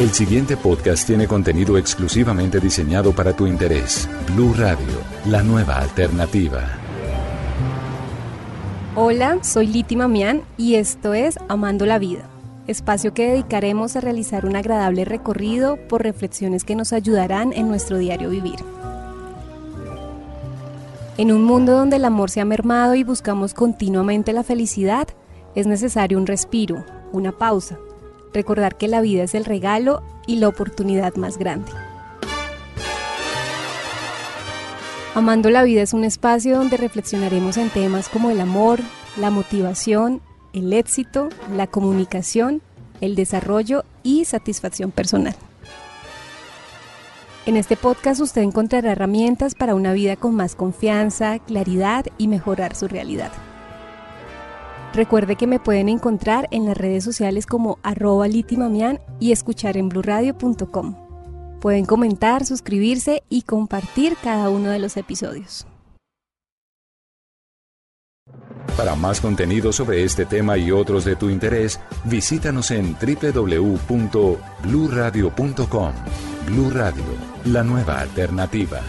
El siguiente podcast tiene contenido exclusivamente diseñado para tu interés. Blue Radio, la nueva alternativa. Hola, soy Liti Mamián y esto es Amando la Vida, espacio que dedicaremos a realizar un agradable recorrido por reflexiones que nos ayudarán en nuestro diario vivir. En un mundo donde el amor se ha mermado y buscamos continuamente la felicidad, es necesario un respiro, una pausa, recordar que la vida es el regalo y la oportunidad más grande. Amando la vida es un espacio donde reflexionaremos en temas como el amor, la motivación, el éxito, la comunicación, el desarrollo y satisfacción personal. En este podcast usted encontrará herramientas para una vida con más confianza, claridad y mejorar su realidad. Recuerde que me pueden encontrar en las redes sociales como arroba litimamian y escuchar en bluradio.com. Pueden comentar, suscribirse y compartir cada uno de los episodios. Para más contenido sobre este tema y otros de tu interés, visítanos en www.bluradio.com. Blue Radio, la nueva alternativa.